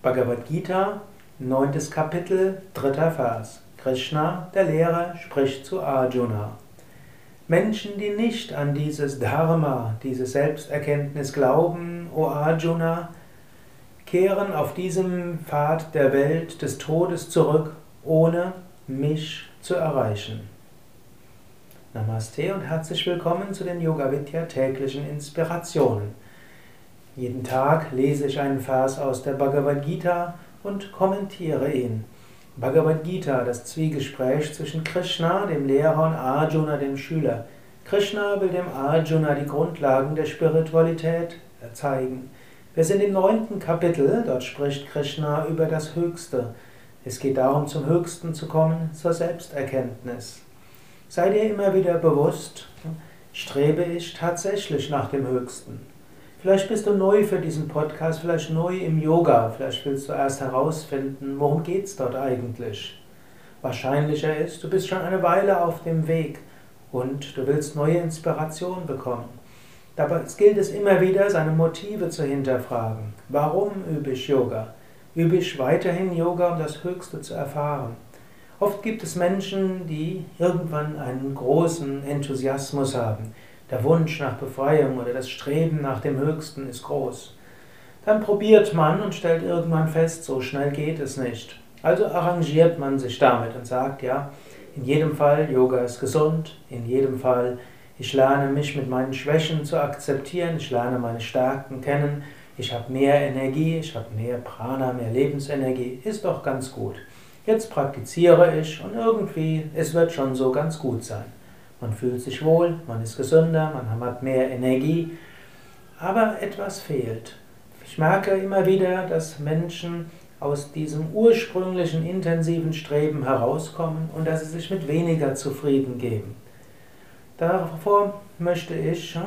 Bhagavad Gita, 9. Kapitel, 3. Vers. Krishna, der Lehrer, spricht zu Arjuna. Menschen, die nicht an dieses Dharma, diese Selbsterkenntnis glauben, o Arjuna, kehren auf diesem Pfad der Welt des Todes zurück, ohne mich zu erreichen. Namaste und herzlich willkommen zu den Yoga Vidya täglichen Inspirationen. Jeden Tag lese ich einen Vers aus der Bhagavad Gita und kommentiere ihn. Bhagavad Gita, das Zwiegespräch zwischen Krishna, dem Lehrer, und Arjuna, dem Schüler. Krishna will dem Arjuna die Grundlagen der Spiritualität zeigen. Wir sind im neunten Kapitel, dort spricht Krishna über das Höchste. Es geht darum, zum Höchsten zu kommen, zur Selbsterkenntnis. Sei dir immer wieder bewusst, strebe ich tatsächlich nach dem Höchsten. Vielleicht bist du neu für diesen Podcast, vielleicht neu im Yoga, vielleicht willst du erst herausfinden, worum geht es dort eigentlich. Wahrscheinlicher ist, du bist schon eine Weile auf dem Weg und du willst neue Inspiration bekommen. Dabei gilt es immer wieder, seine Motive zu hinterfragen. Warum übe ich Yoga? Übe ich weiterhin Yoga, um das Höchste zu erfahren? Oft gibt es Menschen, die irgendwann einen großen Enthusiasmus haben der Wunsch nach Befreiung oder das Streben nach dem Höchsten ist groß. Dann probiert man und stellt irgendwann fest, so schnell geht es nicht. Also arrangiert man sich damit und sagt, ja, in jedem Fall, Yoga ist gesund, in jedem Fall, ich lerne mich mit meinen Schwächen zu akzeptieren, ich lerne meine Stärken kennen, ich habe mehr Energie, ich habe mehr Prana, mehr Lebensenergie, ist doch ganz gut. Jetzt praktiziere ich und irgendwie, es wird schon so ganz gut sein. Man fühlt sich wohl, man ist gesünder, man hat mehr Energie, aber etwas fehlt. Ich merke immer wieder, dass Menschen aus diesem ursprünglichen intensiven Streben herauskommen und dass sie sich mit weniger zufrieden geben. Davor möchte ich,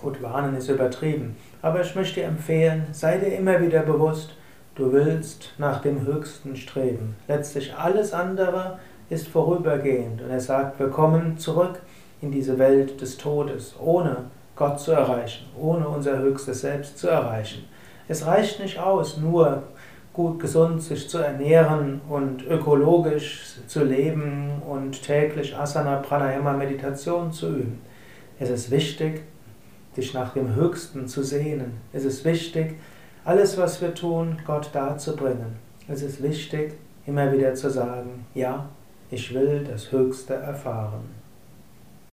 gut, warnen ist übertrieben, aber ich möchte dir empfehlen, sei dir immer wieder bewusst, du willst nach dem Höchsten streben. Letztlich alles andere ist vorübergehend. Und er sagt, wir kommen zurück in diese Welt des Todes, ohne Gott zu erreichen, ohne unser höchstes Selbst zu erreichen. Es reicht nicht aus, nur gut gesund sich zu ernähren und ökologisch zu leben und täglich Asana, Pranayama, Meditation zu üben. Es ist wichtig, dich nach dem Höchsten zu sehnen. Es ist wichtig, alles, was wir tun, Gott darzubringen. Es ist wichtig, immer wieder zu sagen, ja, ich will das Höchste erfahren.